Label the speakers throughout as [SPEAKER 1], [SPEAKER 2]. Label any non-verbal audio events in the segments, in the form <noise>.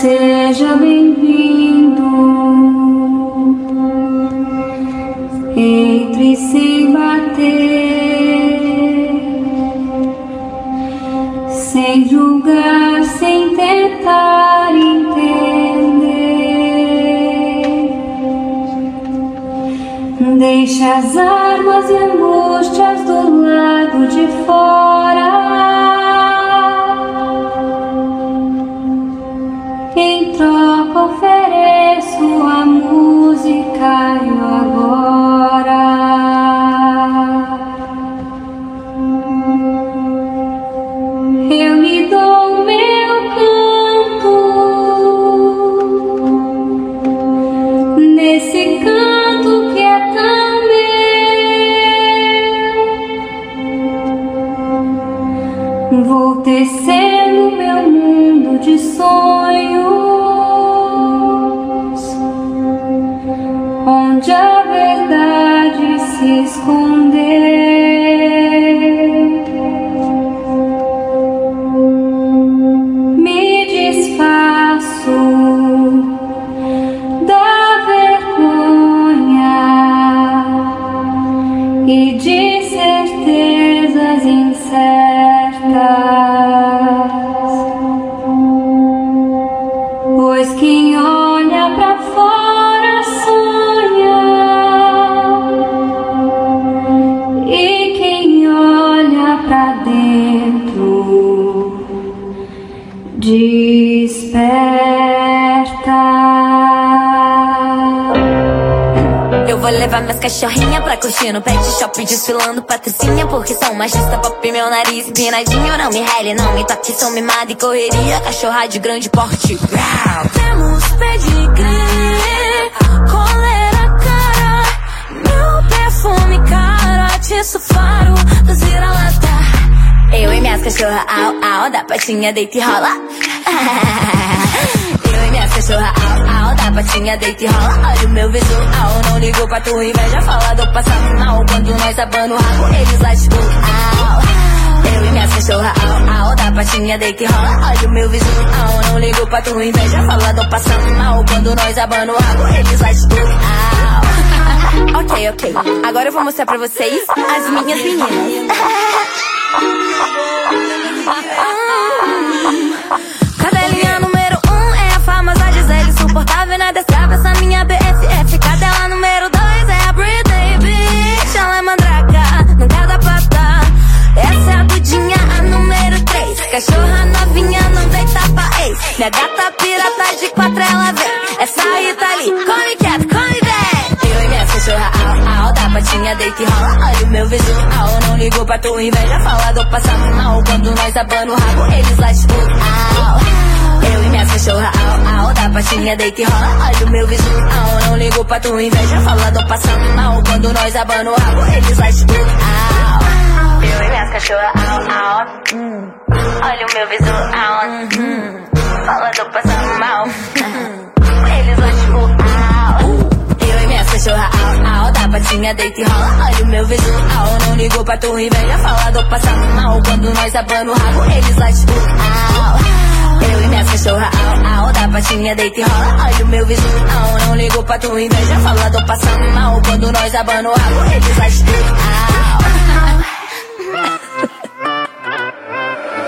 [SPEAKER 1] Seja bem-vindo. Entre sem bater, sem julgar, sem tentar entender. Deixa as
[SPEAKER 2] levar minhas cachorrinhas pra curtir no pet shop desfilando patricinha Porque sou machista, pop meu nariz empinadinho Não me rele, não me toque, sou mimada e correria Cachorra de grande porte. Brau. Temos pedigree, coleira cara Meu perfume cara, tiço faro dos vira-lata Eu e minhas cachorras, au, au, da patinha deita e rola <laughs> E minhas cachorras, au, au, da patinha deita e rola Olha o meu visual, não ligo pra tua inveja Fala do passado mal, quando nós abano o rabo Eles lá tipo, au Eu e minhas cachorras, au, au, da patinha deita e rola Olha o meu visual, não ligo pra tua inveja Fala do passado mal, quando nós abano o rabo Eles lá tipo, au Ok, ok, agora eu vou mostrar pra vocês as minhas meninas patinha deita e rola, olha o meu visual Não ligo pra tua inveja, fala do passado mal Quando nós abano o rabo, eles lá au Eu e minha cachorra, au, au Da patinha deita e rola, olha o meu visual Não ligo pra tua inveja, fala do passado mal Quando nós abano o rabo, eles lá au. Eu e minhas cachorras, au, au. Hum. Olha o meu visual, hum. Fala do passado mal. Eles lá tipo, au. Eu e minhas cachorras, au, au Da patinha deita e rola, olha o meu visual Não ligo pra tua inveja, fala do passado mal. Quando nós abano o rabo, eles lá tipo, Eu e minhas cachorras, au, au. Da patinha deita e rola, olha o meu visual Não ligo pra tua inveja, fala do passado mal. Quando nós abano o rabo, eles lá tipo, au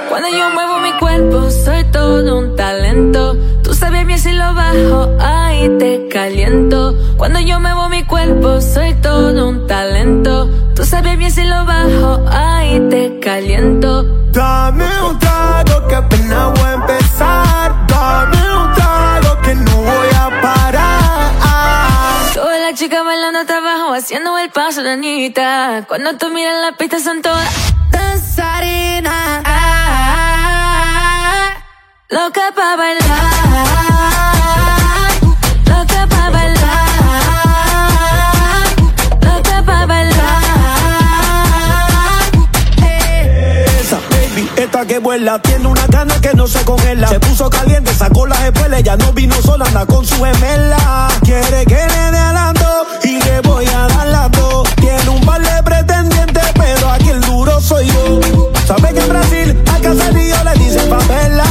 [SPEAKER 3] Cuando yo muevo mi cuerpo soy todo un talento. Tú sabes bien si lo bajo, ahí te caliento. Cuando yo muevo mi cuerpo soy todo un talento. Tú sabes bien si lo bajo, ahí te caliento.
[SPEAKER 4] Dame un trago que apenas voy a empezar. Dame un trago que no voy a parar.
[SPEAKER 3] Todas las chicas bailando hasta abajo, haciendo el paso de Anita. Cuando tú miras la pista son todas danzarinas. Loca pa' bailar. Loca pa' bailar. Loca pa' bailar.
[SPEAKER 4] Esa baby, esta que vuela, tiene una gana que no se congela. Se puso caliente, sacó las espuelas, ya no vino sola, anda con su gemela. Quiere que le dé alando y le voy a dar las dos. Tiene un par de pretendientes, pero aquí el duro soy yo. Sabe que en Brasil hay caserío, le dicen favela.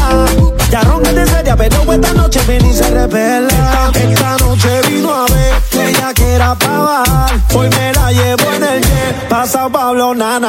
[SPEAKER 4] Pero
[SPEAKER 5] na na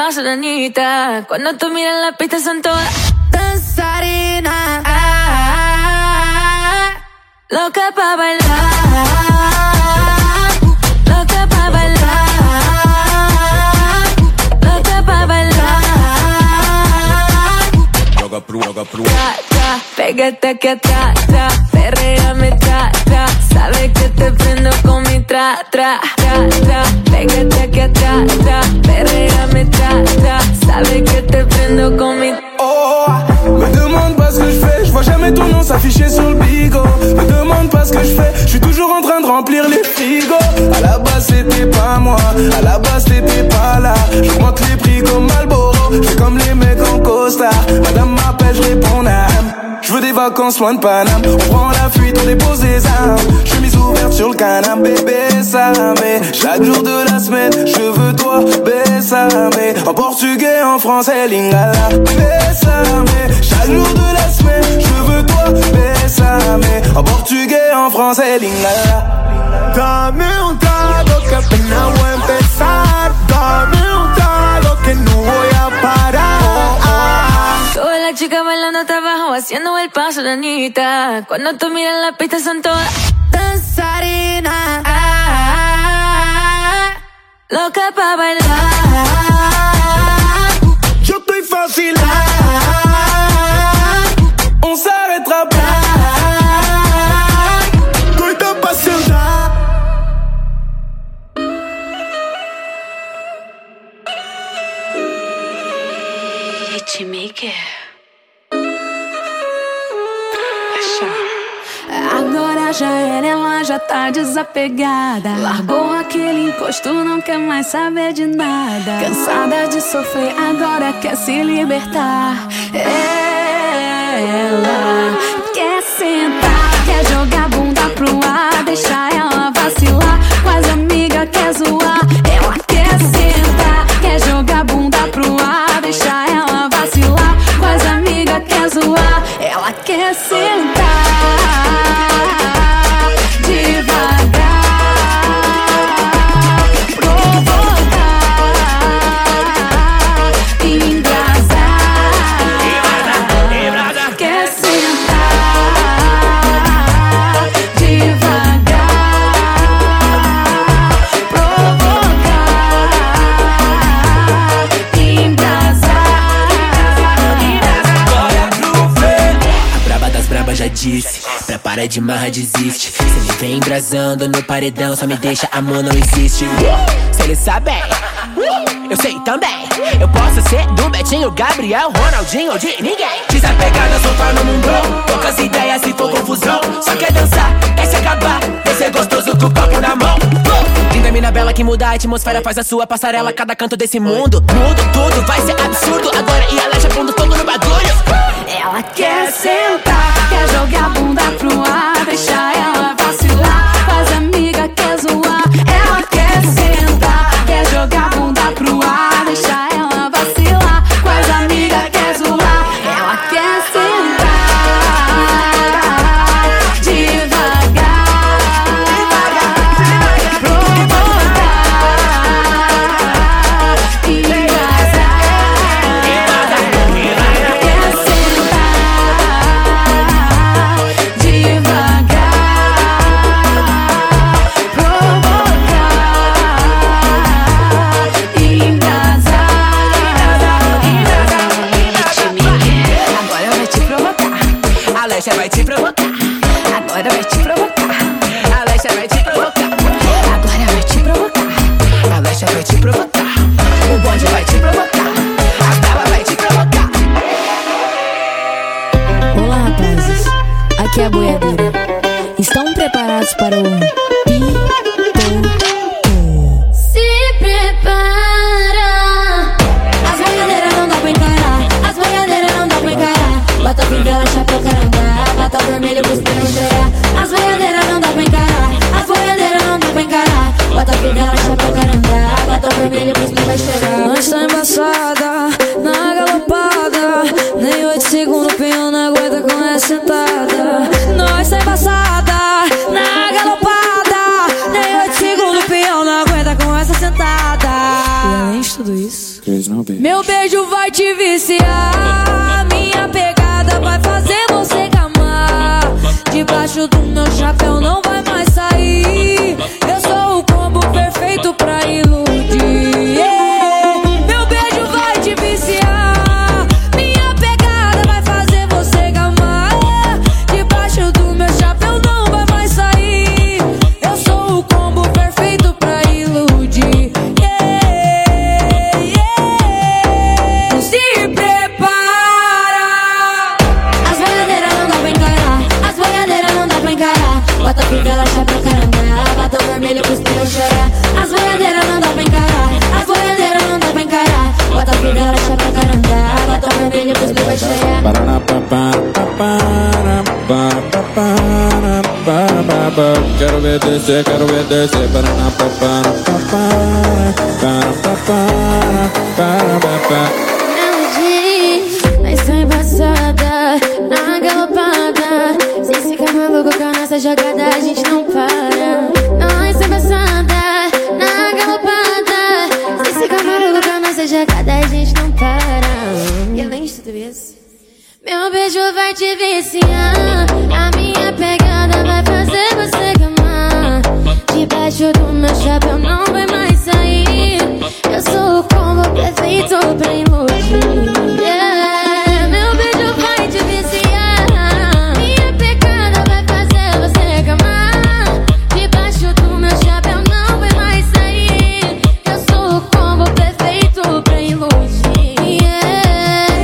[SPEAKER 3] paso, la niñita. Cuando tú miras la pista son todas danzarinas. Loca pa' bailar. Loca pa' bailar. Loca pa' bailar.
[SPEAKER 6] Joga pro, joga pro.
[SPEAKER 3] Pégate aquí atrás, tra, perréame, tra, tra. Que te prendo con mi tra, tra, tra, tra. Pégate aquí atrás, tra, perréame, tra, tra. Que te prendo con mi
[SPEAKER 7] Oh, me demande pas ce que je fais, je vois jamais ton nom s'afficher sur le bigot. Me demande pas ce que je fais, je suis toujours en train de remplir les frigos. À la c'était pas moi, à la base t'étais pas là. J'augmente les prix comme Malboro, je comme les mecs en costard. Madame m'appelle, je réponds âme. Je veux des vacances loin de Paname. On prend la fuite, on dépose des armes. Chemise ouverte sur le canapé, mais Chaque jour de la semaine, je veux toi, bésame. En portugais, en français, lingala. Bésame. Chaque jour de la semaine, je veux toi, bésame. En portugais, en français, lingala.
[SPEAKER 5] Trago que apenas voy a empezar. Dame un trago que no voy a parar.
[SPEAKER 3] Todas las chicas bailando hasta abajo, haciendo el paso, la niñita. Cuando tú miras la pista son todas danzarinas. Loca pa' bailar.
[SPEAKER 5] Yo estoy fácil.
[SPEAKER 8] Agora já era, ela já tá desapegada. Largou aquele encosto, não quer mais saber de nada. Cansada de sofrer, agora quer se libertar. Ela quer sentar, quer jogar bunda pro ar, deixar ela Ela
[SPEAKER 9] disse. Prepara de marra, desiste. Se ele vem embrasando no paredão Só me deixa, amor, não existe. Se ele sabe, eu sei também. Eu posso ser do Betinho, Gabriel, Ronaldinho ou de ninguém. Desapegada, soltar no mundão. Poucas ideias se for confusão. Só quer dançar, quer se acabar. Descer gostoso com o copo na mão. Linda mina bela que muda a atmosfera Faz a sua passarela, cada canto desse mundo. Mudo tudo, vai ser absurdo. Agora e aleja fundo todo no bagulho
[SPEAKER 8] Ela quer sentar, quer jogar a bunda pro ar, deixar ela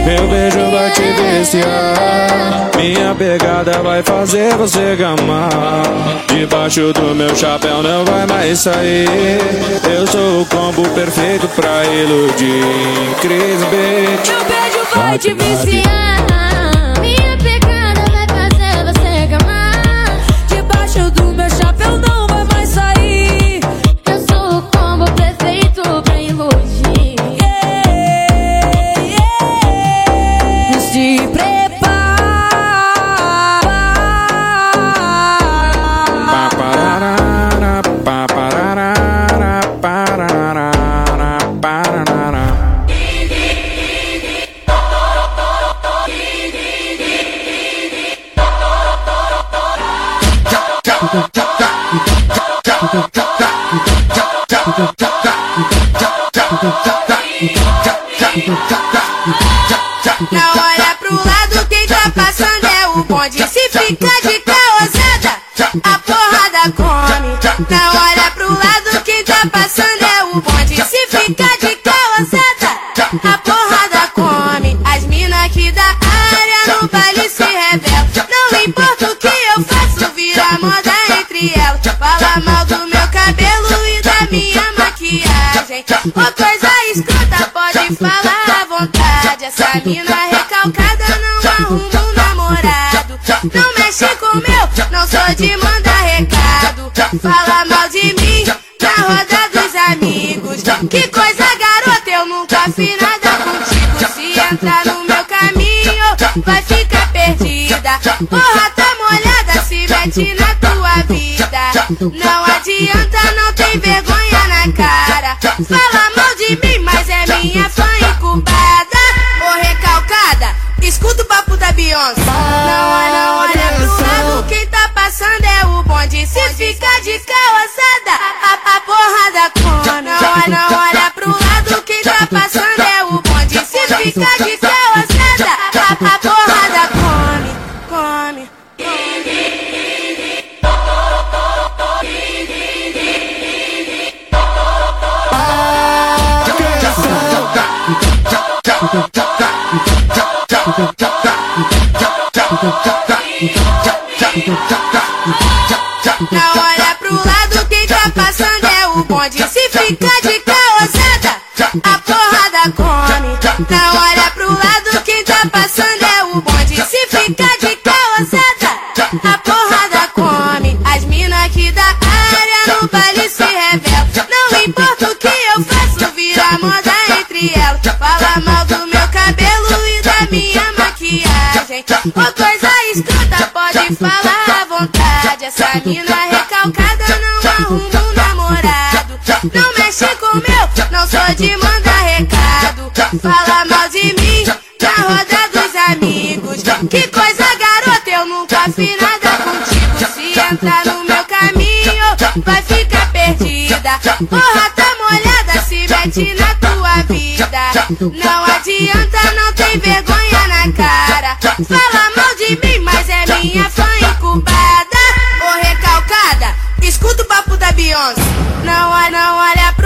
[SPEAKER 3] Meu beijo vai te viciar. Minha pegada vai fazer você gamar. Debaixo do meu chapéu não vai mais sair. Eu sou o combo perfeito pra iludir.
[SPEAKER 10] Cris Beat.
[SPEAKER 3] Meu beijo vai te
[SPEAKER 11] viciar.
[SPEAKER 12] Bonde. Se fica de caosada, a porrada come. Não olha pro lado, quem tá passando é o bonde. Se fica de caosada, a porrada come. As mina aqui da área no baile se revelam. Não importa o que eu faço, vira moda entre elas. Fala mal do meu cabelo e da minha maquiagem. Ô coisa escrota, pode falar à vontade. Essa mina meu, não sou de mandar recado. Fala mal de mim na roda dos amigos. Que coisa, garota, eu nunca fiz nada contigo. Se entrar no meu caminho, vai ficar perdida. Porra, tá molhada, se mete na tua vida. Não adianta, não tem vergonha na cara. Fala mal de mim, mas é minha fã incubada. Ô recalcada, escuta o papo da Beyoncé. Se fica de calçada, a, a porrada come. Não olha, olha pro lado, quem tá passando é o bonde. Se fica de calçada, a, a porrada come, come. Não bonde. Se fica de caosada, a porrada come. Não olha pro lado, quem tá passando é o bonde. Se fica de caosada, a porrada come. As mina aqui da área no baile se revelam. Não importa o que eu faço, vira moda entre elas. Fala mal do meu cabelo e da minha maquiagem. Ô coisa escrota, pode falar à vontade. Essa mina recalcada não sou de mandar recado. Fala mal de mim na roda dos amigos. Que coisa, garota, eu nunca fiz nada contigo. Se entrar no meu caminho, vai ficar perdida. Porra, tá molhada, se mete na tua vida. Não adianta, não tem vergonha na cara. Fala mal de mim, mas é minha fã incubada. Ô recalcada, escuta o papo da Beyoncé. Não, olha, não olha pro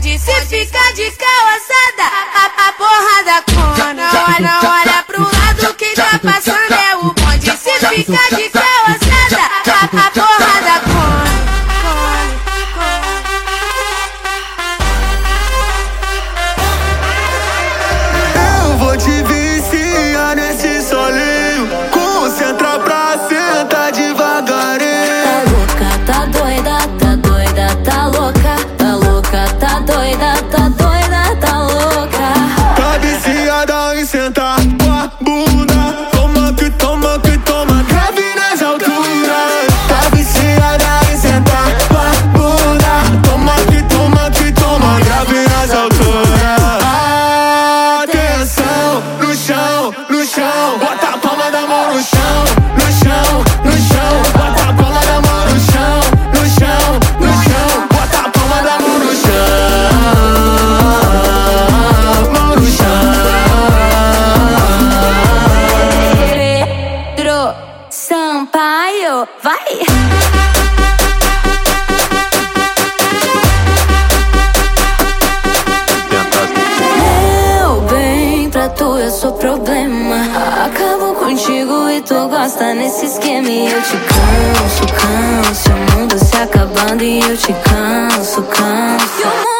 [SPEAKER 12] Se fica de calçada, a, a porrada com. Não, olha, olha pro lado, quem tá passando é o bonde. Se fica de calçada,
[SPEAKER 13] tu eu sou problema. Acabo contigo e tu gosta nesse esquema. E eu te canso, canso. O mundo se acabando e eu te canso, canso.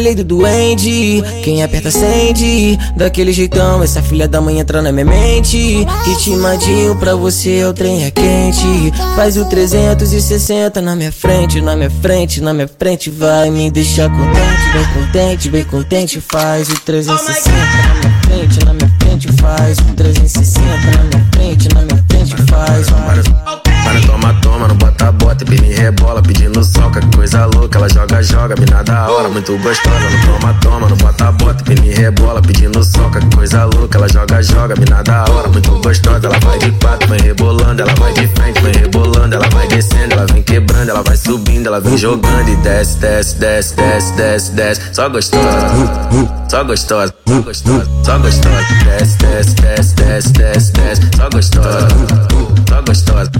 [SPEAKER 14] Lei do duende. Quem aperta acende. Daquele jeitão essa filha da mãe entra na minha mente. Ritmadinho pra você o trem é quente. Faz o 360 na minha frente Na minha frente, na minha frente. Vai me deixar contente, bem contente, bem contente. Faz o 360 na minha frente, na minha frente. Faz o 360 na minha frente, na minha frente. Faz, faz
[SPEAKER 15] Para toma, toma, não bota, bota, me rebola, pedindo soca, que coisa louca, ela joga, joga, mina da hora, muito gostosa, não toma, toma, não bota, bota, e me rebola, pedindo soca, que coisa louca, ela joga, joga, mina da hora, muito gostosa, ela vai de quatro, vai rebolando, ela vai de frente, vai rebolando, ela vai descendo, ela vem quebrando, ela vai subindo, ela vem jogando e desce, desce, desce, desce, desce, desce, só gostosa, só gostosa, só gostosa, só gostosa, desce, desce, desce, desce, desce, desce, só gostosa, só gostosa,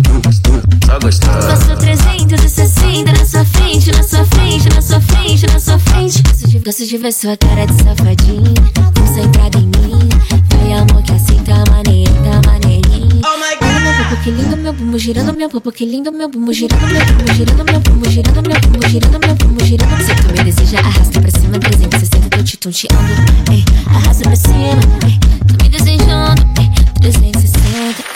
[SPEAKER 15] só gostosa.
[SPEAKER 13] Faço 360 na sua frente, na sua frente, na sua frente, na sua frente. Gosto de, gosto de ver sua cara de safadinho, concentrada em mim. Vai amor que assim tá maneirinho, tá maneirinho. Oh my God. Meu popo que lindo, meu bumbum girando, meu popo que lindo, meu bumbum girando, meu bumbum girando, meu bumbum girando, meu bumbum girando, meu bumbum girando. Se tu me deseja, arrasta pra cima, 360, tô te tonteando. Ei, arrasta pra cima, ei, tô me desejando, ei, 360,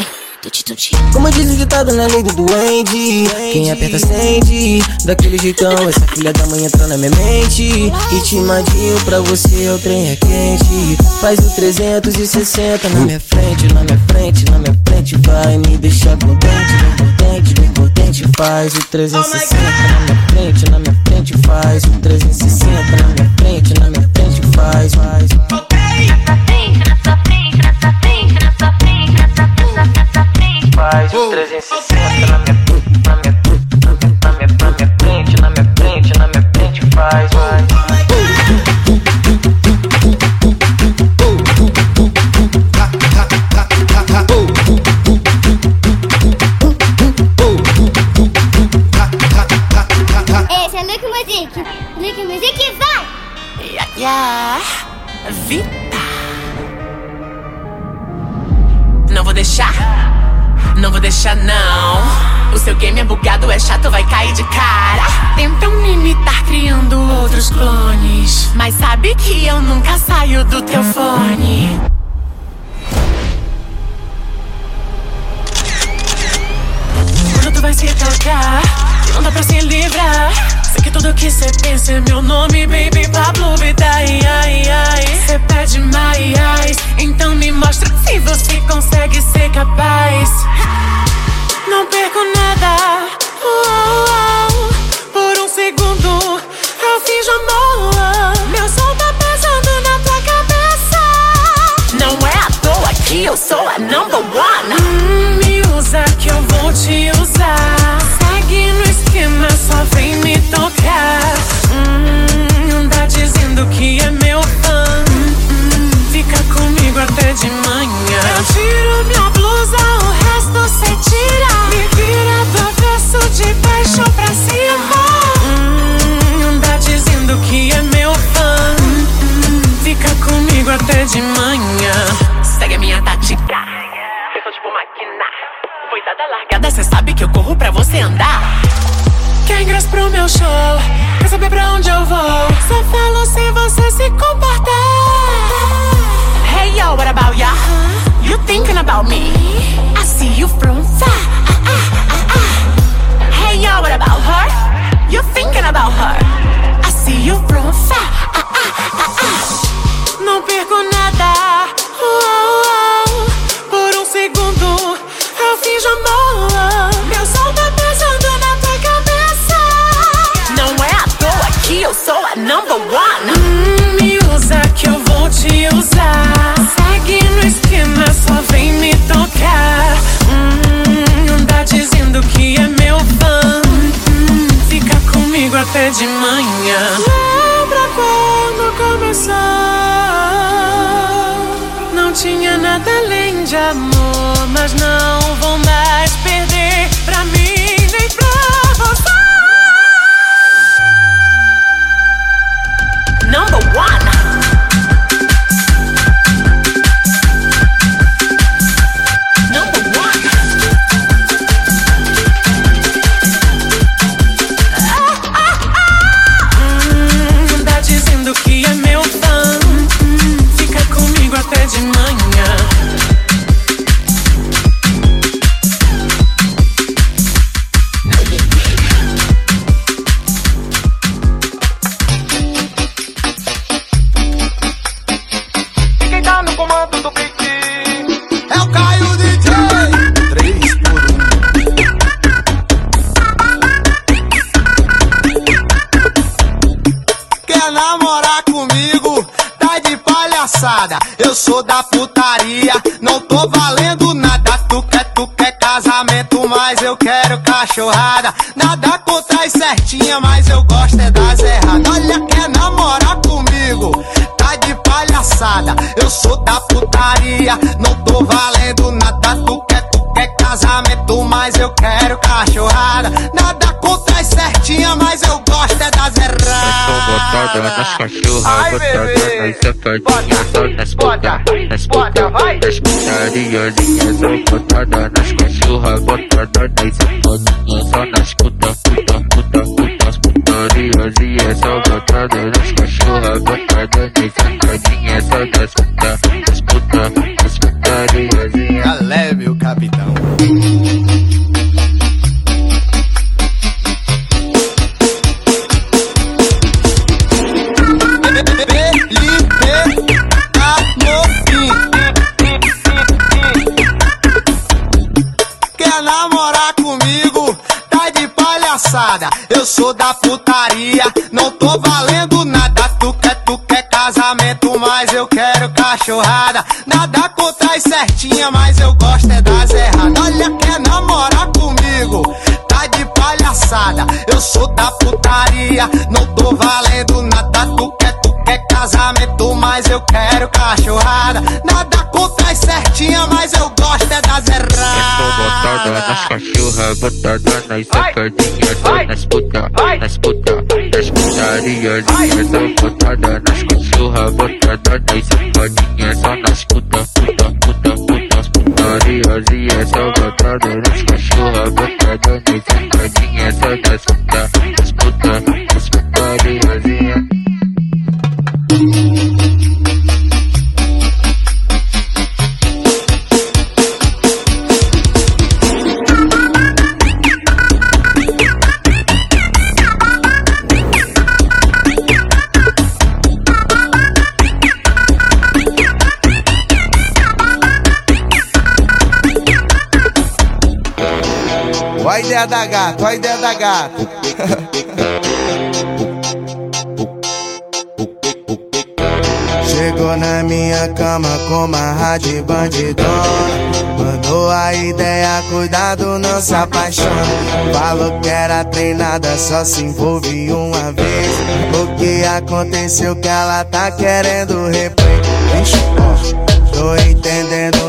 [SPEAKER 14] Como diz o ditado na lei do duende Quem aperta acende Daquele jeitão essa filha da mãe entra na minha mente. Ritmadinho pra você o trem é quente. Faz o 360 na minha frente, na minha frente, na minha frente. Vai me deixar contente, bem contente, bem contente. Faz o 360 na minha frente, na minha frente. Faz o 360 na minha frente, na minha frente. Faz, faz, faz Faz o 360 na minha, na minha, na minha, na minha, na minha frente, na minha frente, na minha frente, faz, faz.
[SPEAKER 16] Deixar não. O seu game é bugado, é chato, vai cair de cara. Tentam me imitar criando outros clones. Mas sabe que eu nunca saio do teu fone. Quando tu vai se tocar, não dá pra se livrar. Sei que tudo que cê pensa é meu nome, baby Pablo ai. Cê pede mais, então me mostra se você consegue ser capaz. Não perco nada. Uou, uou. Por um segundo eu fiz amor. Meu som tá pesando na tua cabeça. Não é à toa que eu sou a number one. Hum, me usa que eu vou te usar. Segue no esquema, só vem me tocar. Hum, tá dizendo que é meu fã. Hum, hum, fica comigo até de manhã. Eu tiro minha de manhã. Segue a minha tática. Eu sou tipo máquina. Foi dada largada, cê sabe que eu corro pra você andar. Quer ingresso pro meu show? Quer saber pra onde eu vou? Só falo se você se comportar. Hey yo, what about ya? You thinking about me? I see you from far. Hey yo, what about her? You thinking about her? I see you from far. De manhã. Lembra quando começou? Não tinha nada além de amor, mas não vou
[SPEAKER 5] cachorrada. Nada contra as certinha, mas eu gosto é das erradas. Olha, quer namorar comigo? Tá de palhaçada. Eu sou da putaria, não tô valendo nada. Tu quer, tu quer casamento, mas eu quero cachorrada. Nada contra as certinha, mas eu gosto é das erradas.
[SPEAKER 17] botada
[SPEAKER 5] bebê.
[SPEAKER 17] nas safadinhas, só nas puta, nas puta, nas putariazinhas, só botada nas cachorras, botada nas safadinhas, só nas puta, puta, puta, puta, as putariazinhas, só botada nas cachorras, botada nas safadinhas,
[SPEAKER 5] sou da putaria, não tô valendo nada. Tu quer, tu quer casamento, mas eu quero cachorrada. Nada contra as certinha, mas eu gosto é das erradas. Olha, quer namorar comigo? Tá de palhaçada. Eu sou da putaria, não tô valendo nada. Tu quer, tu quer casamento, mas eu quero cachorrada. Nada contra as certinha, mas eu gosto é das
[SPEAKER 17] botada nas cachorra, botada nas safadinha, tô nas puta, nas puta, nas putaria linda, tô botada nas cachorra, botada nas safadinha, só nas puta, puta, puta, puta, as putarias. E é só botada nas cachorra, botada nas safadinha, só nas puta, nas puta, nas putarias. E
[SPEAKER 18] Ó a ideia da gata, ó a ideia da gata. <laughs> Chegou na minha cama com uma rádio bandidona. Mandou a ideia, cuidado, não se apaixona. Falou que era treinada, só se envolve uma vez. O que aconteceu que ela tá querendo replay? Ó, tô entendendo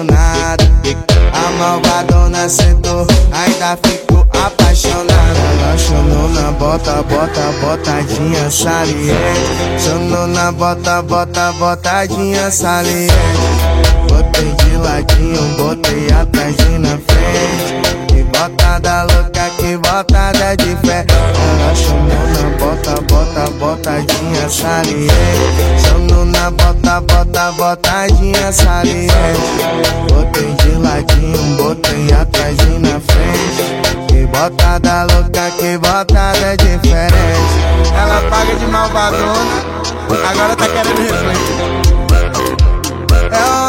[SPEAKER 18] malvadona sentou, ainda ficou apaixonada. Chamou na bota, bota, botadinha saliente. Chamou na bota, bota, botadinha saliente. Botei de ladinho, botei atrás e na frente. Que botada louca, que botada de fé. Ela chamou na bota, bota, botadinha saliente. Chamou na bota, bota, botadinha saliente. Botei de ladinho, botei atrás e na frente. Que botada louca, que botada diferente. Ela paga de malvadona, agora tá querendo replay. É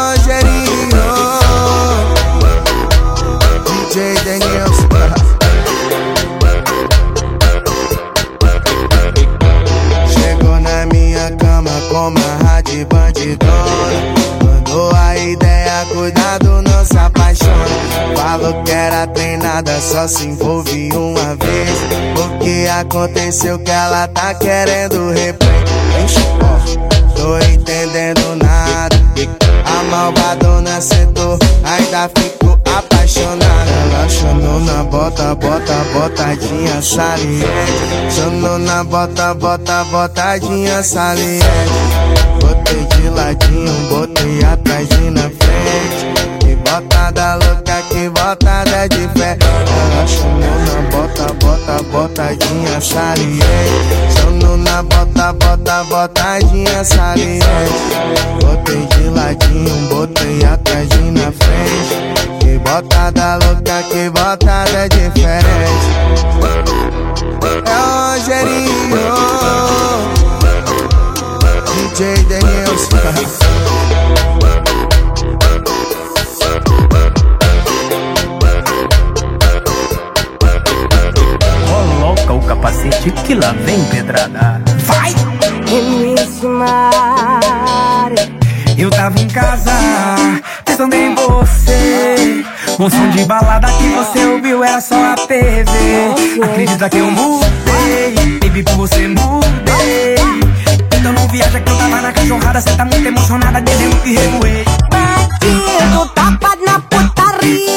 [SPEAKER 18] apaixona Falou que era treinada, só se envolve uma vez. O que aconteceu que ela tá querendo ó, Tô entendendo nada. A malvadona sentou, ainda ficou apaixonada. Ela chamou na bota, bota, botadinha saliente. Chamou na bota, bota, botadinha saliente. Botei de ladinho, botei atrás e na frente botada louca, que botada de fé. Ela chamou na bota, bota, botadinha saliente Chamou na bota, bota, botadinha saliente Botei de ladinho, botei atrás e na frente. Que botada louca, que botada diferente É o Rogerinho. DJ Denilson
[SPEAKER 19] capacete que lá vem pedrada. Vai! Eu tava em casa, pensando em você. Som de balada que você ouviu era só a TV. Acredita que eu mudei, baby, por você mudei. Então não viaja que eu tava na cachorrada, cê tá muito emocionada, dizendo que revoei.
[SPEAKER 20] Bandido, tapa na putaria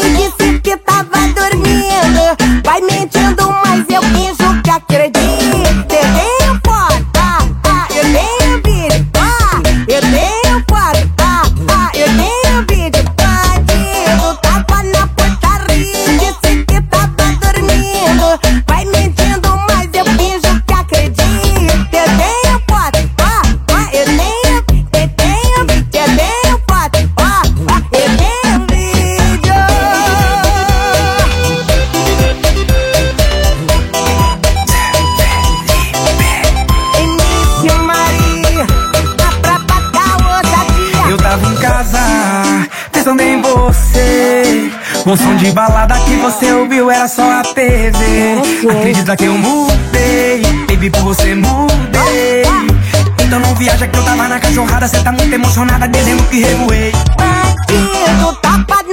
[SPEAKER 19] Um som de balada que você ouviu era só a TV. Acredita que eu mudei, baby, por você mudei. Então não viaja que eu tava na cachorrada, cê tá muito emocionada, dizendo que revoei.
[SPEAKER 20] Bandido, tapa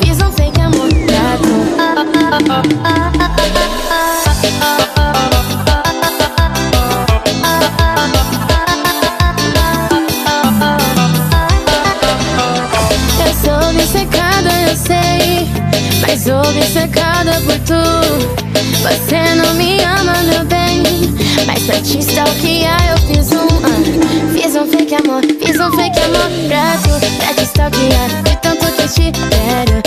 [SPEAKER 11] fiz um fake amor gato. Sou obcecada por tu. Você não me ama, meu bem Mas pra te stalkear eu fiz um ah, Fiz um fake amor, fiz um fake amor Pra tu, pra te stalkear te quero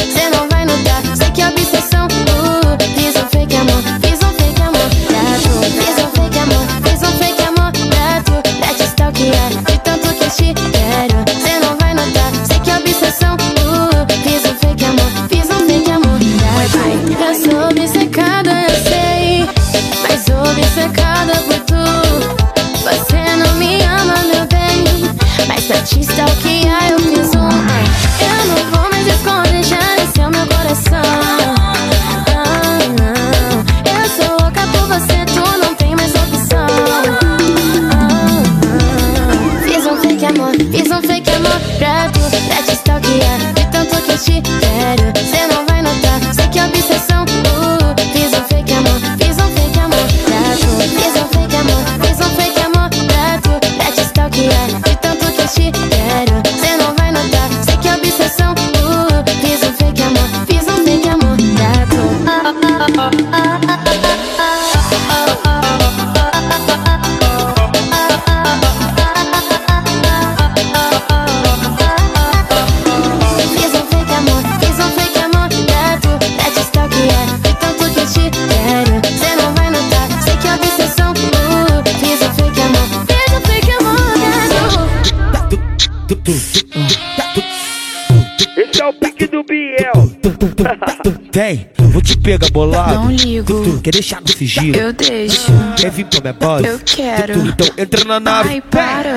[SPEAKER 21] pegar bolado.
[SPEAKER 8] Não ligo.
[SPEAKER 21] Quer deixar no sigilo?
[SPEAKER 8] Eu deixo.
[SPEAKER 21] Quer vir pra minha base?
[SPEAKER 8] Eu quero.
[SPEAKER 21] Então entra na nave.
[SPEAKER 8] Ai, para.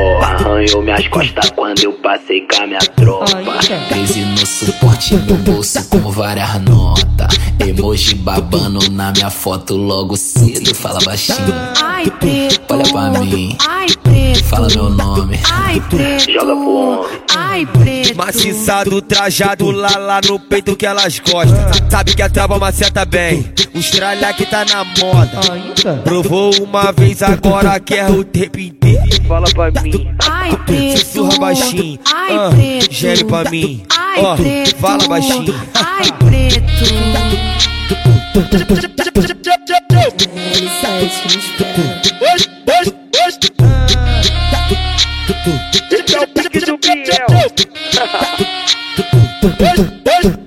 [SPEAKER 22] Oh, arranhou minhas costas quando eu passei com a minha tropa. 13 no suporte no bolso com várias notas. Emoji babando na minha foto logo cedo. Fala baixinho.
[SPEAKER 8] Ai, preto.
[SPEAKER 22] Olha pra mim.
[SPEAKER 8] Ai.
[SPEAKER 22] Fala meu nome.
[SPEAKER 8] Ai, <laughs> preto.
[SPEAKER 22] Joga pro homem.
[SPEAKER 8] Ai, preto.
[SPEAKER 21] Maciçado, trajado lá, lá no peito que elas gostam. Sabe que a trava maceta bem. O estralha que tá na moda. Provou uma vez, agora quer o tempo inteiro.
[SPEAKER 23] Fala pra mim.
[SPEAKER 8] Ai, preto.
[SPEAKER 21] Sussurra baixinho.
[SPEAKER 8] Ai,
[SPEAKER 21] ah,
[SPEAKER 8] preto.
[SPEAKER 21] Geme pra mim.
[SPEAKER 8] Ai,
[SPEAKER 21] Ó,
[SPEAKER 8] preto.
[SPEAKER 21] fala baixinho.
[SPEAKER 8] Ai, preto.
[SPEAKER 23] Esse é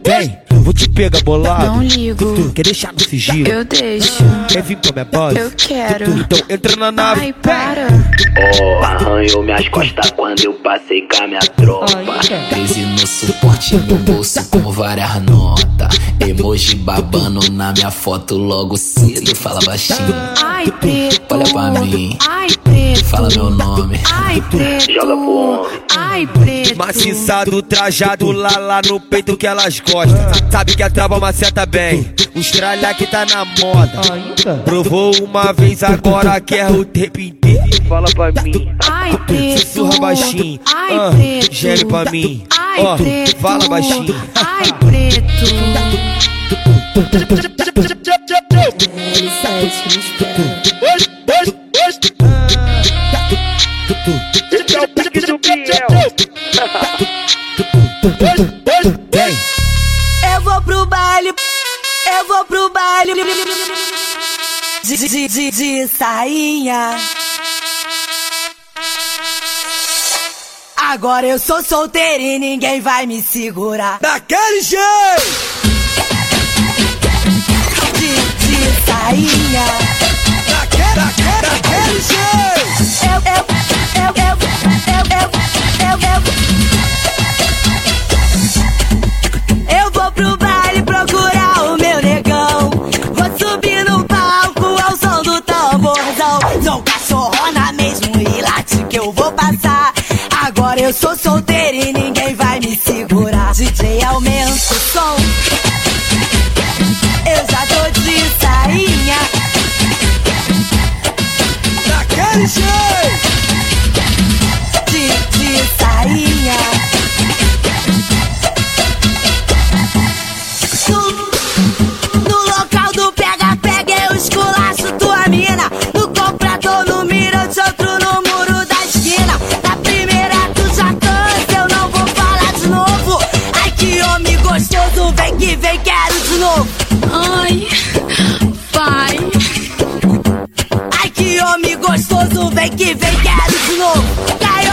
[SPEAKER 21] Vem, vou te pegar bolado.
[SPEAKER 8] Não ligo.
[SPEAKER 21] Quer deixar no sigilo?
[SPEAKER 8] Eu deixo.
[SPEAKER 21] Quer vir pra minha base?
[SPEAKER 8] Eu quero.
[SPEAKER 21] Então entra na nave.
[SPEAKER 8] Ai, para.
[SPEAKER 22] Oh, arranhou minhas costas quando eu passei com a minha tropa. 13 no suporte no bolso com várias notas. Emoji babando na minha foto logo cedo. Fala baixinho.
[SPEAKER 8] Ai, preto.
[SPEAKER 22] Olha pra mim.
[SPEAKER 8] Ai, preto.
[SPEAKER 22] Fala meu nome.
[SPEAKER 8] Ai, <laughs> preto.
[SPEAKER 22] Joga pro homem.
[SPEAKER 8] Ai, preto.
[SPEAKER 21] Maciçado, trajado lá, lá no peito que elas gostam. Sabe que a trava maceta bem. O estralha que tá na moda. Provou uma vez, agora quer o tempo inteiro.
[SPEAKER 23] Fala pra mim.
[SPEAKER 8] Ai, preto.
[SPEAKER 21] Sussurra baixinho.
[SPEAKER 8] Ai,
[SPEAKER 21] ah,
[SPEAKER 8] preto.
[SPEAKER 21] Geme pra mim.
[SPEAKER 8] Ai,
[SPEAKER 21] Ó,
[SPEAKER 8] preto.
[SPEAKER 21] fala baixinho.
[SPEAKER 8] Ai, preto.
[SPEAKER 23] Esse é o pique do Biel.
[SPEAKER 21] Vem,
[SPEAKER 20] Eu vou pro baile, eu vou pro baile de, de, de, de sainha. Agora eu sou solteira e ninguém vai me segurar.
[SPEAKER 21] daquele jeito.
[SPEAKER 20] De, de sainha.
[SPEAKER 21] Daquele, daquele, daquele jeito.
[SPEAKER 20] Eu, eu, eu, sou solteira e ninguém vai me segurar. DJ, aumenta o som. Eu já tô de sainha.
[SPEAKER 21] Daquele jeito.
[SPEAKER 20] vai, vai. Ai, que homem gostoso, vem que vem, quero de novo. Caiu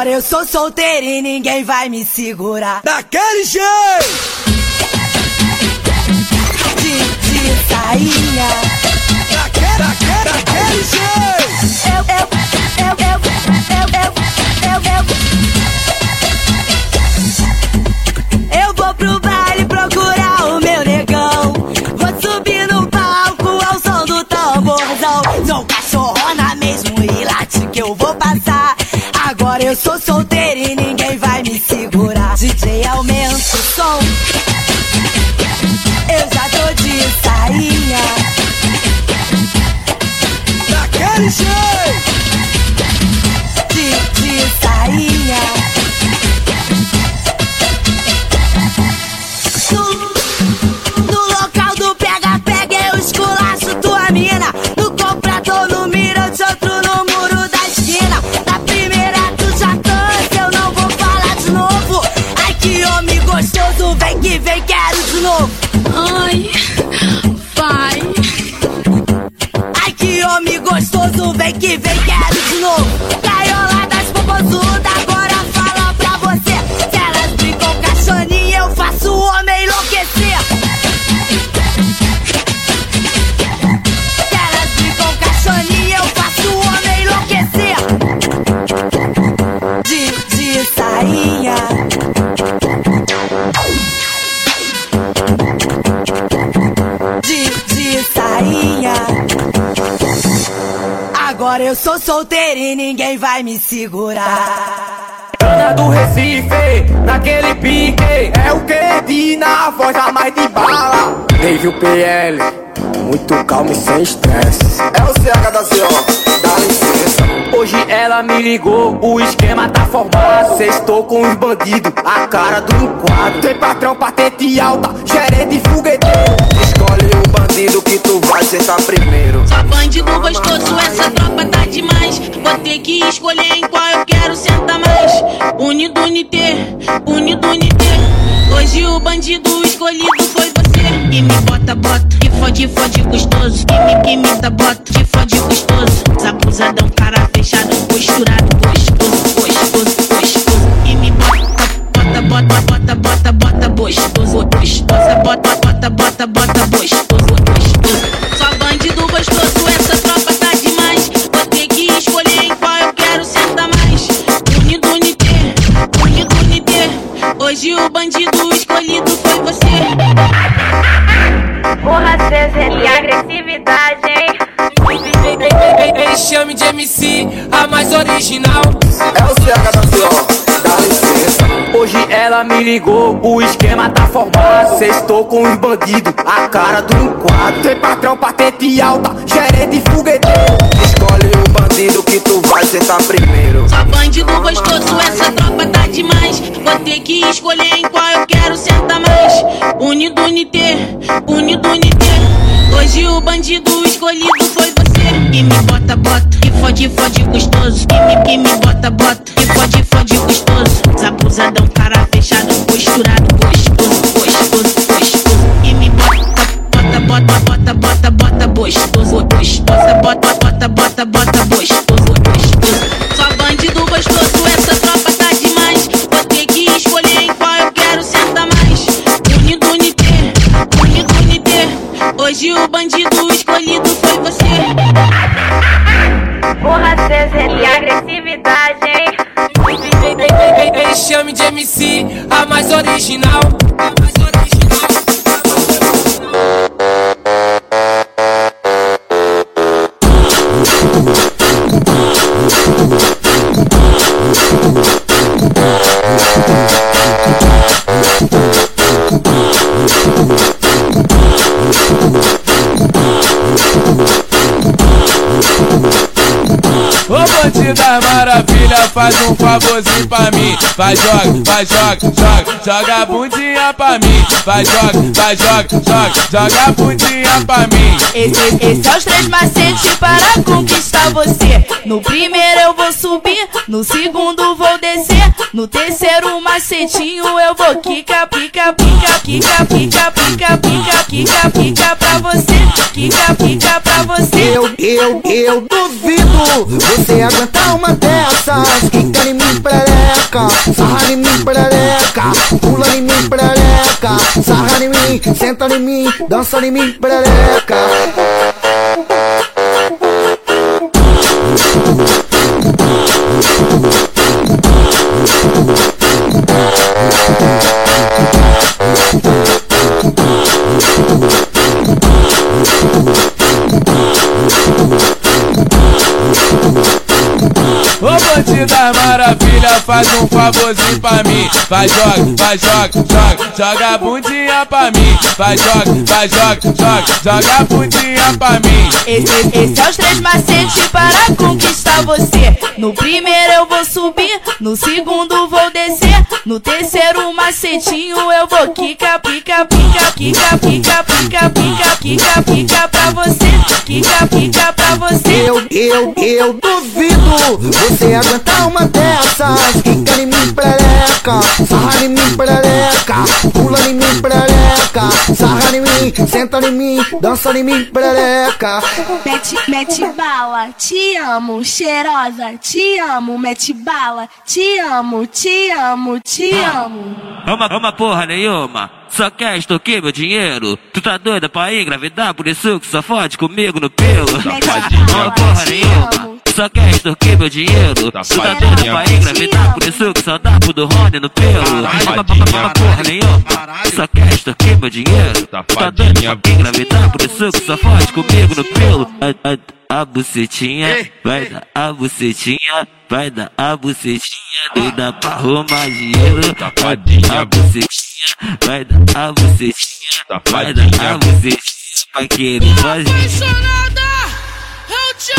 [SPEAKER 20] Agora eu sou solteira e ninguém vai me segurar.
[SPEAKER 4] Daquele jeito!
[SPEAKER 20] De, de sainha.
[SPEAKER 4] Daquele, daquele, daquele jeito!
[SPEAKER 20] Eu, eu, eu, eu, eu, eu, eu, eu. Eu vou pro baile procurar o meu negão. Vou subir no palco ao som do tamborzão. Sou cachorrona mesmo e late que eu vou passar. Agora eu sou solteira e ninguém vai me segurar. DJ, aumenta o som. Eu já tô de sainha.
[SPEAKER 4] Daquele jeito!
[SPEAKER 20] Que vem, quero de novo. Sou solteira e ninguém vai me segurar.
[SPEAKER 19] Ana do Recife, naquele pique É o que de na voz a mais de bala. Dave o PL, muito calmo e sem estresse. É o CH da CO, dá licença. Hoje ela me ligou, o esquema tá formado. Sextou com os bandidos, a cara do enquadro. Tem patrão, patente alta, gerente fogueteiro Escolhe o bandido que tu vai sentar primeiro
[SPEAKER 24] bandido gostoso, essa tropa tá demais. Vou ter que escolher em qual eu quero sentar mais. Unido Unité, Unido Unité. Hoje o bandido escolhido foi você. Que me bota, bota, que fode, fode gostoso. Que me, dá bota, que fode gostoso. Abusadão, cara fechado, posturado, gostoso, gostoso, gostoso. Que me bota, bota, bota, bota, bota, bota, gostoso, gostosa. Bota, bota, bota, bota, gostoso, gostoso.
[SPEAKER 19] Ela me ligou, o esquema tá formado Sextou com os bandidos, a cara do enquadro Tem patrão, patente alta, gerente fogueteiro Escolhe o bandido que tu vai sentar primeiro
[SPEAKER 24] Só bandido gostoso, essa tropa tá demais. Vou ter que escolher em qual eu quero sentar mais. Unido Unité, Unido Unité. Hoje o bandido escolhido foi. Que me bota, bota, que fode, fode gostoso. Que me, que me bota, bota, que fode, fode gostoso. Abusadão, cara fechado, posturado, gostoso, gostoso, gostoso. Que me bota, bota, bota, bota, bota, bota, gostoso, gostosa. Bota, bota, bota, bota, gostoso, MC, a mais
[SPEAKER 25] original. A mais original.
[SPEAKER 19] Ô oh,
[SPEAKER 26] bandida é maravilhosa maravilha, faz um favorzinho pra mim. Vai, joga, vai, joga, joga, joga a bundinha pra mim. Vai, joga, vai, joga, joga, joga a bundinha pra mim.
[SPEAKER 12] Esse, esse é os três macetes para conquistar você. No primeiro eu vou subir, no segundo vou descer. No terceiro macetinho eu vou quica, pica, pica, quica, pica, pica, pica, quica, pica pra você. Quica, pica pra você.
[SPEAKER 27] Eu, eu, eu duvido você aguentar uma dessas. Quica em mim, perereca, sarra em mim, perereca, pula em mim, perereca, sarra em mim, senta em mim, dança em mim, perereca.
[SPEAKER 26] Faz um favorzinho pra mim. Vai, joga, vai, joga, joga, joga a bundinha pra mim. Vai, joga, vai, joga, joga, joga a bundinha pra mim.
[SPEAKER 12] Esse, esse é os três macetes para conquistar você. No primeiro eu vou subir, no segundo vou descer. No terceiro macetinho eu vou quica, pica, pica, quica, pica, pica, pica, quica, pica pra você. Quica, pica pra você.
[SPEAKER 27] Eu, eu, eu duvido você aguentar uma dessas. Quica em mim, perereca, sarra em mim, perereca, pula em mim, perereca, sarra em mim, senta em mim, dança em mim, perereca.
[SPEAKER 12] Mete, mete bala, te amo, cheirosa, te amo, mete bala, te amo, te amo, te amo.
[SPEAKER 28] Uma, uma porra nenhuma. Só quer extorquir meu dinheiro. Tu tá doida pra engravidar, por isso que só fode comigo no pelo. Uma porra nenhuma. Só quer extorquir meu dinheiro. Tu tá doida pra engravidar, por isso que só dá pro do Rony no pelo. Uma, uma porra nenhuma. Só quer extorquir meu dinheiro. Tu tá doida pra engravidar, por isso que só fode comigo no pelo. A, a, a bucetinha, vai dar a bucetinha, vai dar a bucetinha, doida pra arrumar dinheiro. A bucetinha, vai dar a bucetinha, vai dar a bucetinha pra querer fazer.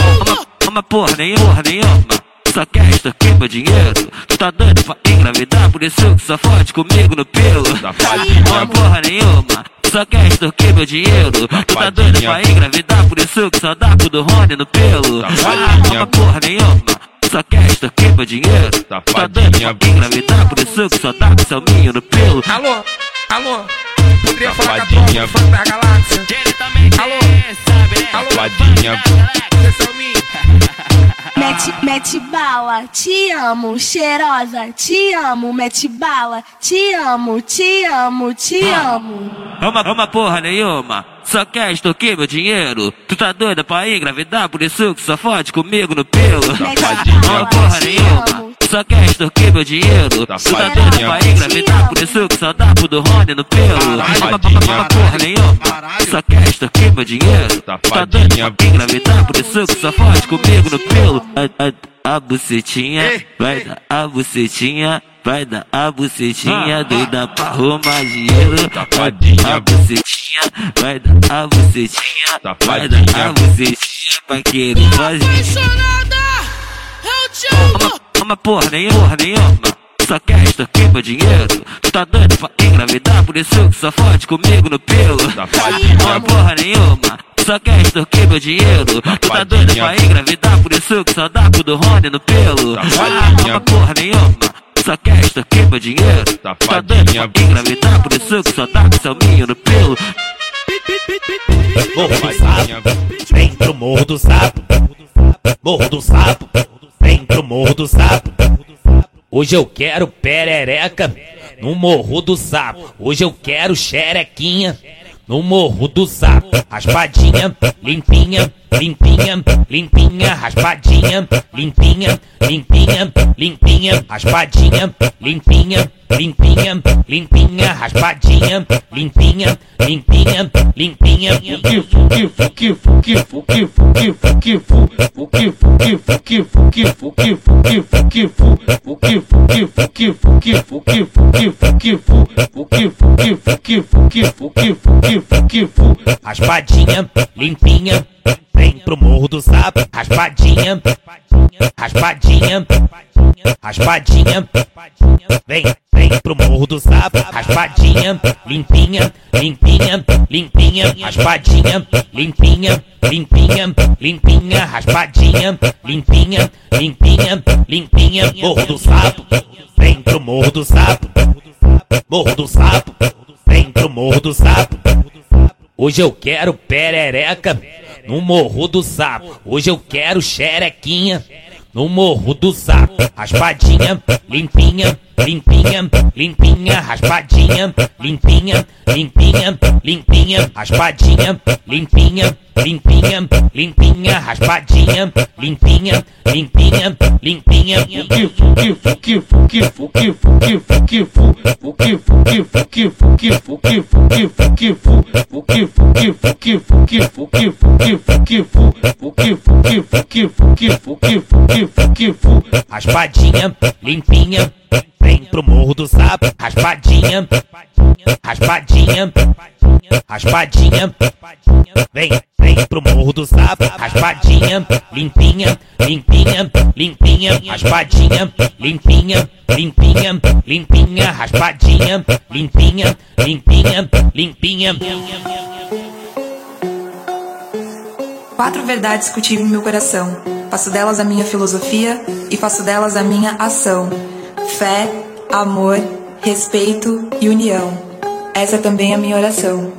[SPEAKER 28] Uma, uma porra nenhuma, porra nenhuma. Só quer extorquir meu dinheiro. Tu tá doido pra engravidar, por isso que só fode comigo no pelo. Uma porra nenhuma. Só quer extorquir meu dinheiro. Tu tá doido pra engravidar, por isso que só dá pro do Rony no pelo. Uma porra nenhuma. Só quer extorquir meu dinheiro. Tu tá doido pra engravidar, por isso que só dá pro seu minho no pelo.
[SPEAKER 19] Alô, alô, poderia falar com a tropa do funk da galáxia? Alô, alô, esse é o mim.
[SPEAKER 12] Mete, mete bala, te amo, cheirosa, te amo, mete bala, te amo, te amo, te amo.
[SPEAKER 28] Uma, uma porra nenhuma. Só quer extorquir meu dinheiro. Tu tá doida pra engravidar, por isso que só fode comigo no pelo. Uma porra nenhuma. Só quer extorquir meu dinheiro. Tu tá doida pra engravidar, por isso que só dá pro do Rony no pelo. Uma porra nenhuma. Só quer extorquir meu dinheiro. Tu tá doida pra engravidar, por isso que só fode comigo no pelo. A, a, a bucetinha, vai dar a bucetinha. Vai dar a bucetinha, doida pra arrumar dinheiro. A bucetinha, vai dar a bucetinha. Vai dar a bucetinha pra querer fazer. Uma, uma porra nenhuma, porra nenhuma. Só quer extorquir meu dinheiro. Tu tá doido pra engravidar, por isso que só fode comigo no pelo. Uma porra nenhuma. Só quer extorquir meu dinheiro. Tu tá doido pra engravidar, por isso que só dá pro do Rony no pelo. Uma porra nenhuma. Só quer extorquir meu dinheiro. Tu tá doido pra engravidar, por isso que só dá pro seu minho no pelo.
[SPEAKER 29] Morro do sapo, vem pro morro do sapo. Morro do sapo, vem pro morro do sapo. Hoje eu quero perereca no morro do sapo. Hoje eu quero xerequinha no morro do sapo. Raspadinha, limpinha, limpinha, limpinha, raspadinha, limpinha, limpinha, limpinha, raspadinha, limpinha, limpinha, limpinha, raspadinha, limpinha, limpinha, limpinha.
[SPEAKER 30] Kifo, kifo, kifo, kifo, kifo, kifo, kifo, o kifo, kifo, kifo, kifo, kifo, kifo, kifo, o kifo, kifo, kifo, kifo, kifo, kifo, kifo, o kifo, kifo, kifo, kifo, kifo, kifo, kifo,
[SPEAKER 29] raspadinha, limpinha vem pro morro do sapo, raspadinha, raspadinha, raspadinha, vem, vem pro morro do sapo, raspadinha, limpinha, limpinha, limpinha, raspadinha, limpinha, limpinha, limpinha, raspadinha, limpinha, limpinha, limpinha, morro do sapo, vem pro morro do sapo, morro do sapo, vem pro morro do sapo. Hoje eu quero perereca no morro do sapo. Hoje eu quero xerequinha no morro do sapo. Raspadinha, limpinha, limpinha, limpinha, raspadinha, limpinha, limpinha, limpinha, raspadinha, limpinha, limpinha, limpinha, raspadinha, limpinha, limpinha, limpinha. Kifo, kifo, kifo, kifo,
[SPEAKER 26] kifo, kifo, kifo, o kifo, kifo, kifo, kifo, kifo, kifo, kifo, o kifo, kifo, kifo, kifo, kifo, kifo, kifo, o kifo, kifo, kifo, kifo, kifo, kifo, kifo,
[SPEAKER 29] raspadinha, limpinha vem pro morro do sapo. Raspadinha, raspadinha, raspadinha, vem, vem pro morro do sapo. Raspadinha, limpinha, limpinha, limpinha, raspadinha, limpinha, limpinha, limpinha, raspadinha, limpinha, limpinha, limpinha.
[SPEAKER 31] Quatro verdades cultivo em meu coração. Faço delas a minha filosofia e faço delas a minha ação. Fé, amor, respeito e união. Essa é também a minha oração.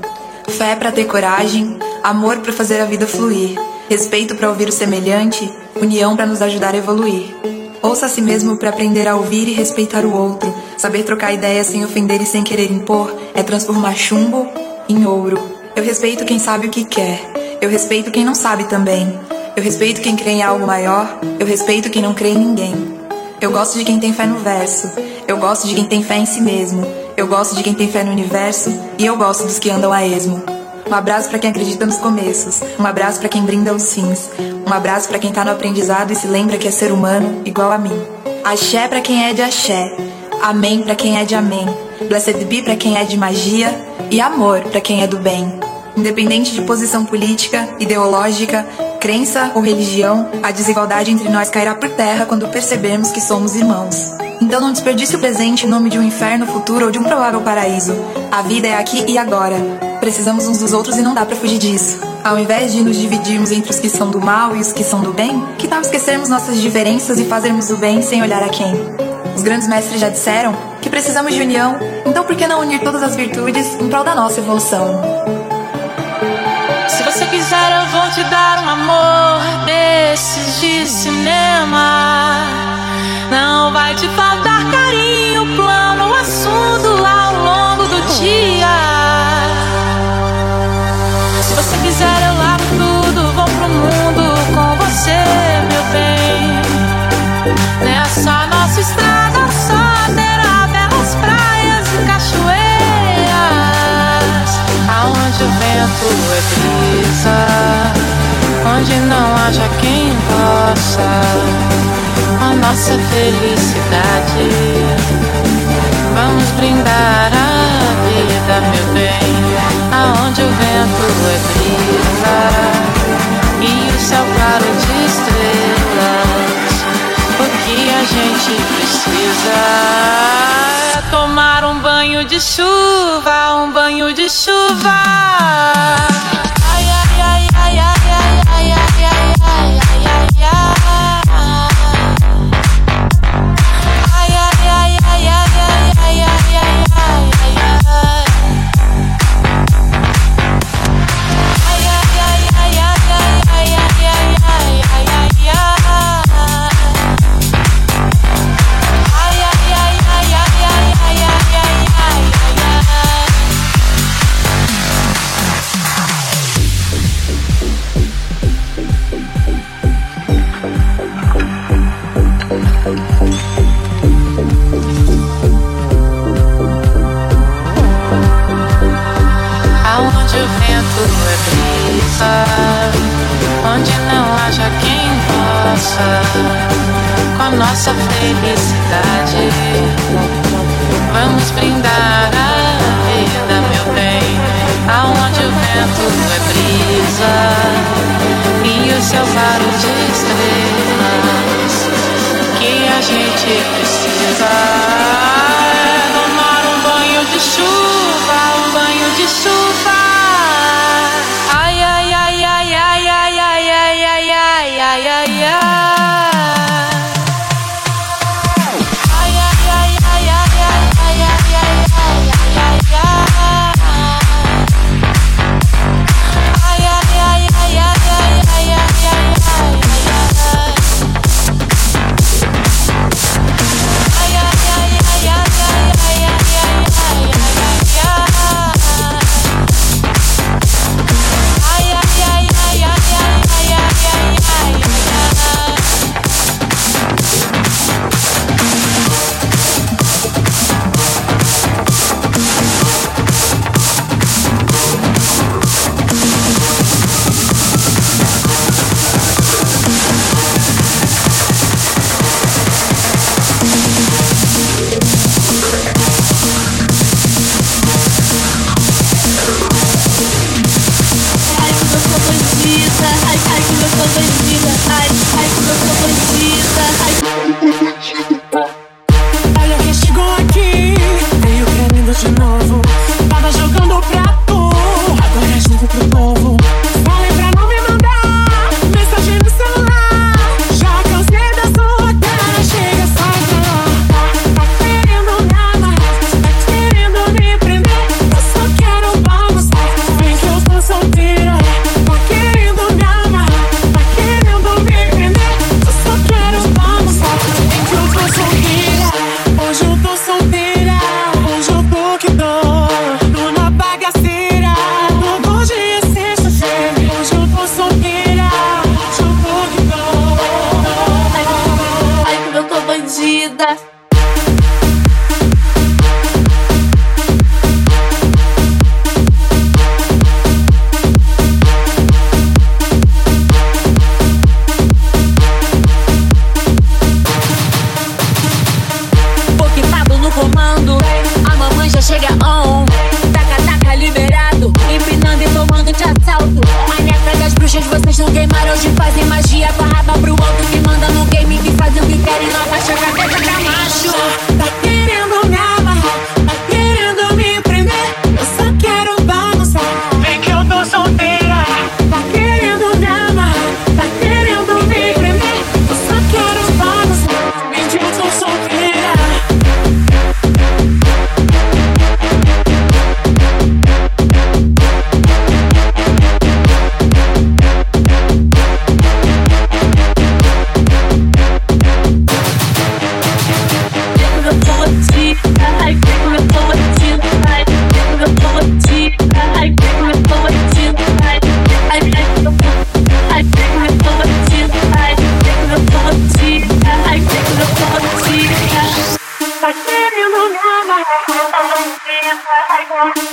[SPEAKER 31] Fé para ter coragem, amor para fazer a vida fluir, respeito para ouvir o semelhante, união para nos ajudar a evoluir. Ouça a si mesmo para aprender a ouvir e respeitar o outro. Saber trocar ideias sem ofender e sem querer impor é transformar chumbo em ouro. Eu respeito quem sabe o que quer. Eu respeito quem não sabe também. Eu respeito quem crê em algo maior. Eu respeito quem não crê em ninguém. Eu gosto de quem tem fé no verso. Eu gosto de quem tem fé em si mesmo. Eu gosto de quem tem fé no universo. E eu gosto dos que andam a esmo. Um abraço para quem acredita nos começos. Um abraço para quem brinda os fins. Um abraço para quem tá no aprendizado e se lembra que é ser humano igual a mim. Axé para quem é de axé. Amém para quem é de amém. Blessed be para quem é de magia. E amor para quem é do bem. Independente de posição política, ideológica, crença ou religião, a desigualdade entre nós cairá por terra quando percebermos que somos irmãos. Então não desperdice o presente em nome de um inferno futuro ou de um provável paraíso. A vida é aqui e agora. Precisamos uns dos outros e não dá pra fugir disso. Ao invés de nos dividirmos entre os que são do mal e os que são do bem, que tal esquecermos nossas diferenças e fazermos o bem sem olhar a quem? Os grandes mestres já disseram que precisamos de união, então por que não unir todas as virtudes em prol da nossa evolução?
[SPEAKER 28] Se você quiser, eu vou te dar um amor desses de cinema. Não vai te faltar possa a nossa felicidade. Vamos brindar a vida, meu bem, aonde o vento é brisa e o céu claro de estrelas. O que a gente precisa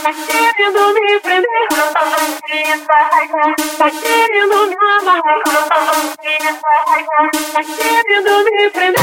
[SPEAKER 16] Tá querendo me prender, tá querendo me amarrar, tá querendo me prender.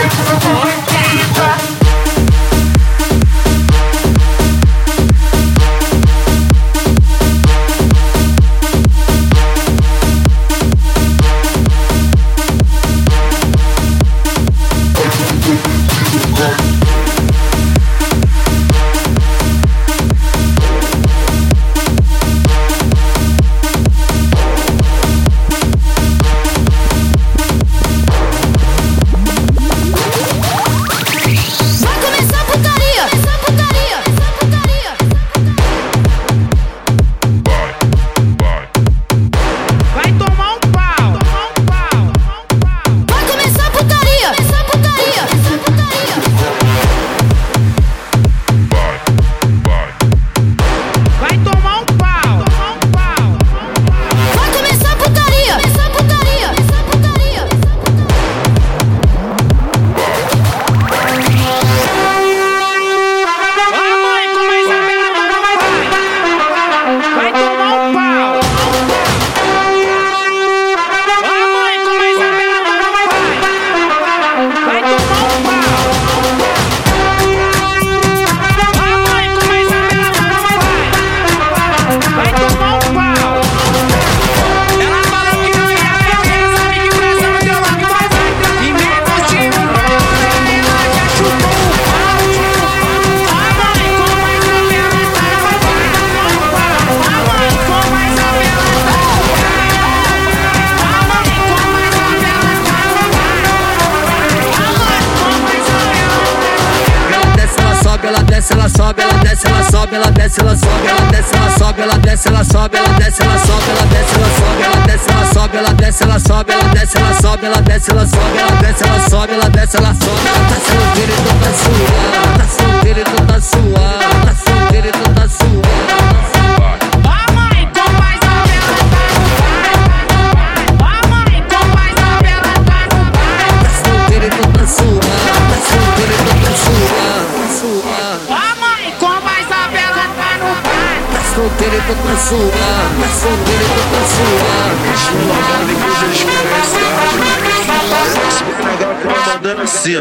[SPEAKER 16] Ela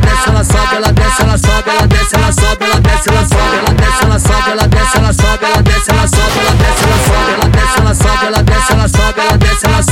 [SPEAKER 16] desce, ela sobe, ela desce, ela sobe, ela desce, ela sobe, ela desce, ela sobe, ela desce, ela sobe, ela desce, ela sobe, ela desce, ela sobe, ela desce, ela sobe, ela desce, ela sobe, ela desce, ela sobe, ela desce, ela sobe.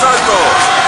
[SPEAKER 32] Salto.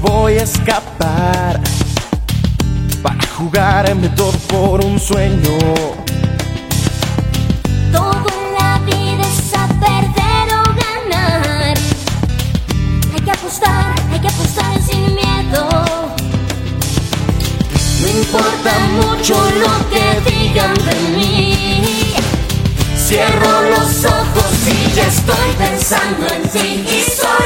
[SPEAKER 32] voy a escapar para jugar en todo por un sueño.
[SPEAKER 33] Todo en la vida es a perder o ganar. Hay que apostar, hay que apostar sin miedo. No importa mucho lo que digan de mí. Cierro los ojos y ya estoy pensando en ti y soy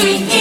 [SPEAKER 33] Sweet.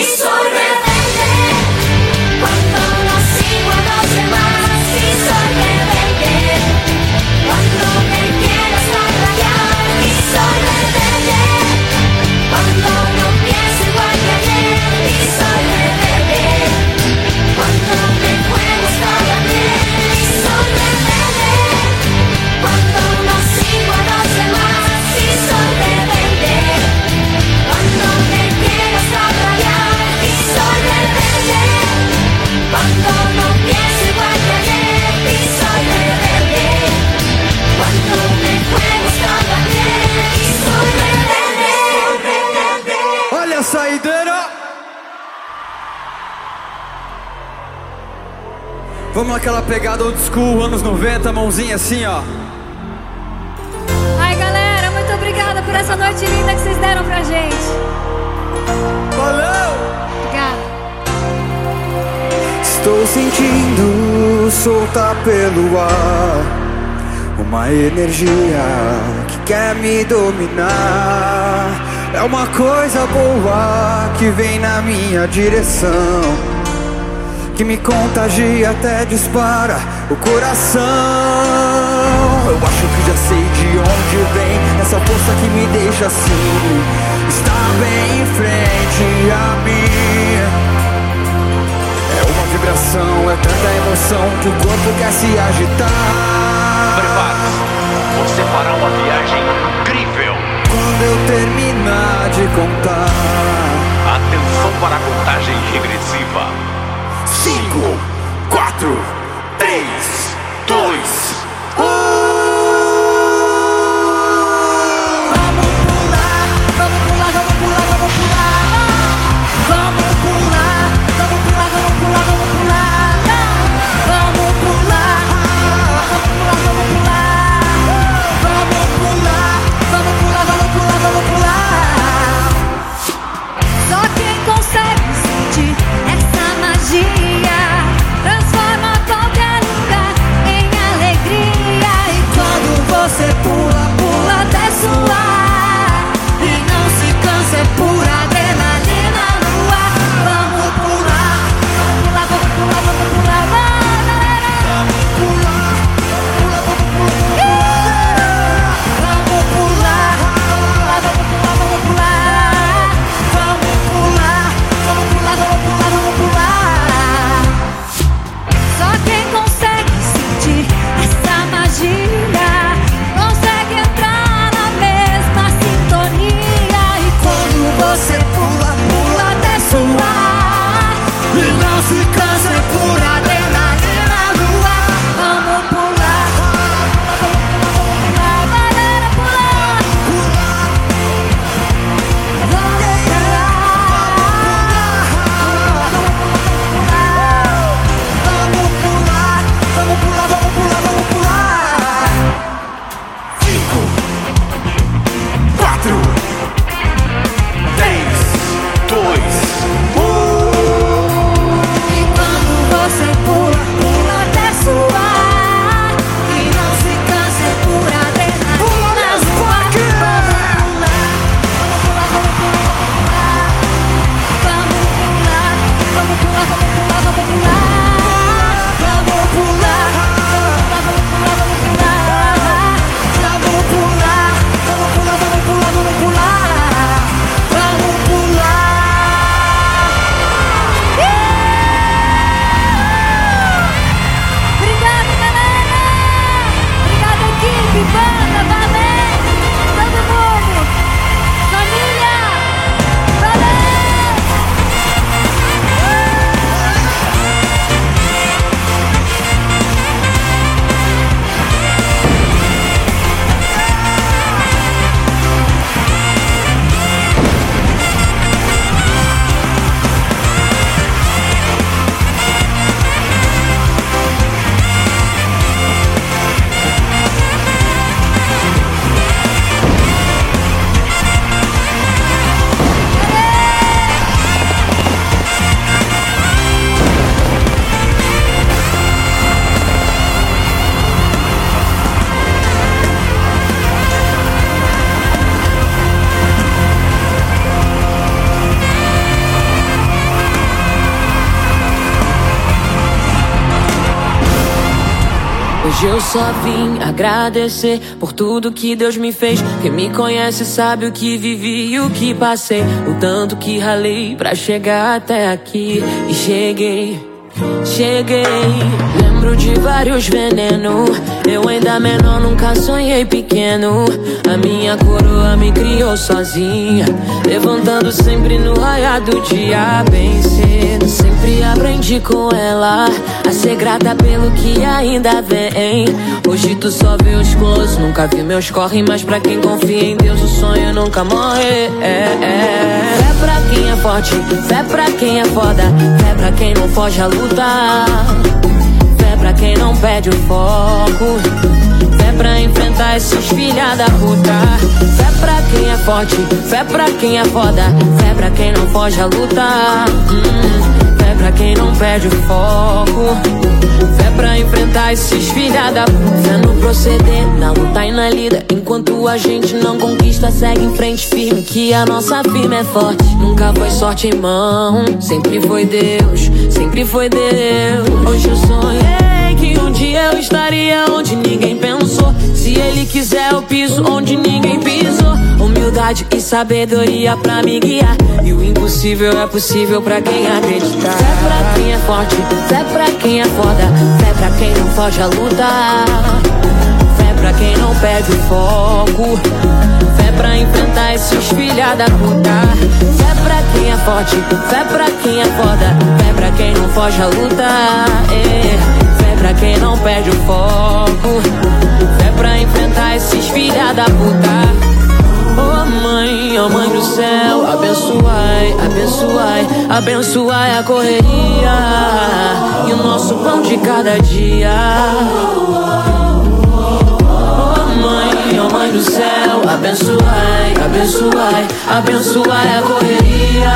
[SPEAKER 33] doideira.
[SPEAKER 34] Vamos naquela pegada old school, anos 90, mãozinha assim, ó.
[SPEAKER 35] Ai, galera, muito obrigada por essa noite linda que vocês deram pra gente.
[SPEAKER 34] Valeu!
[SPEAKER 35] Obrigada.
[SPEAKER 4] Estou sentindo soltar pelo ar uma energia que quer me dominar. É uma coisa boa que vem na minha direção, que me contagia até dispara o coração. Eu acho que já sei de onde vem essa força que me deixa assim. Está bem em frente a mim. É uma vibração, é tanta emoção que o corpo quer se agitar.
[SPEAKER 32] Prepare-se, você fará uma viagem incrível.
[SPEAKER 4] Quando eu terminar de contar,
[SPEAKER 32] Atenção para a contagem regressiva.
[SPEAKER 4] 5, 4, 3,
[SPEAKER 11] só
[SPEAKER 3] vim agradecer por tudo que Deus me fez. Quem me conhece sabe o que vivi e o que passei. O tanto que ralei pra chegar até aqui. E cheguei, cheguei. Lembro de vários venenos. Eu ainda menor, nunca sonhei pequeno. A minha coroa me criou sozinha. Levantando sempre no raiar do dia, bem cedo. Sempre aprendi com ela a ser grata pelo que ainda vem. Hoje tu só vê os close, nunca vi meus corre. Mas pra quem confia em Deus, o sonho nunca morre. É, é. Fé pra quem é forte, fé pra quem é foda. Fé pra quem não foge a lutar. Fé quem não perde o foco. Fé pra enfrentar esses filha da puta. Fé pra quem é forte, fé pra quem é foda. Fé pra quem não foge a luta. Hum, pra quem não perde o foco. Fé pra enfrentar esses filha da. Fé no proceder, na luta e na lida. Enquanto a gente não conquista, segue em frente firme. Que a nossa firma é forte. Nunca foi sorte em mão, sempre foi Deus. Sempre foi Deus. Hoje eu sonhei que um dia eu estaria onde ninguém pensou. Se ele quiser, eu piso onde ninguém pisou. Humildade e sabedoria pra me guiar. E o impossível é possível pra quem acreditar. Fé pra quem é forte, fé pra quem é foda. Fé pra quem não foge a luta. Pra quem não perde o foco. Fé pra enfrentar esses filha da puta. Fé pra quem é forte, fé pra quem é foda. Fé pra quem não foge a luta. É. Fé pra quem não perde o foco. Fé pra enfrentar esses filha da puta. Oh mãe, oh mãe do céu, abençoai, abençoai, abençoai a correria e o nosso pão de cada dia. Oh mãe, oh mãe do céu, abençoai, abençoai, abençoai a correria.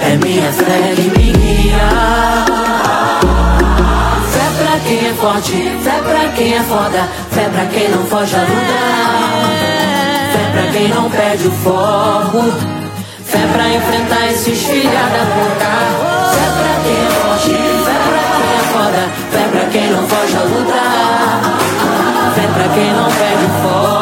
[SPEAKER 3] É minha fé que me guia quem é forte, fé pra quem é foda, fé pra quem não foge a lutar. Fé pra quem não perde o foco, fé pra enfrentar esses filhos da puta. Fé pra quem é forte, fé pra quem é foda, fé pra quem não foge a lutar. Fé pra quem não perde o foco.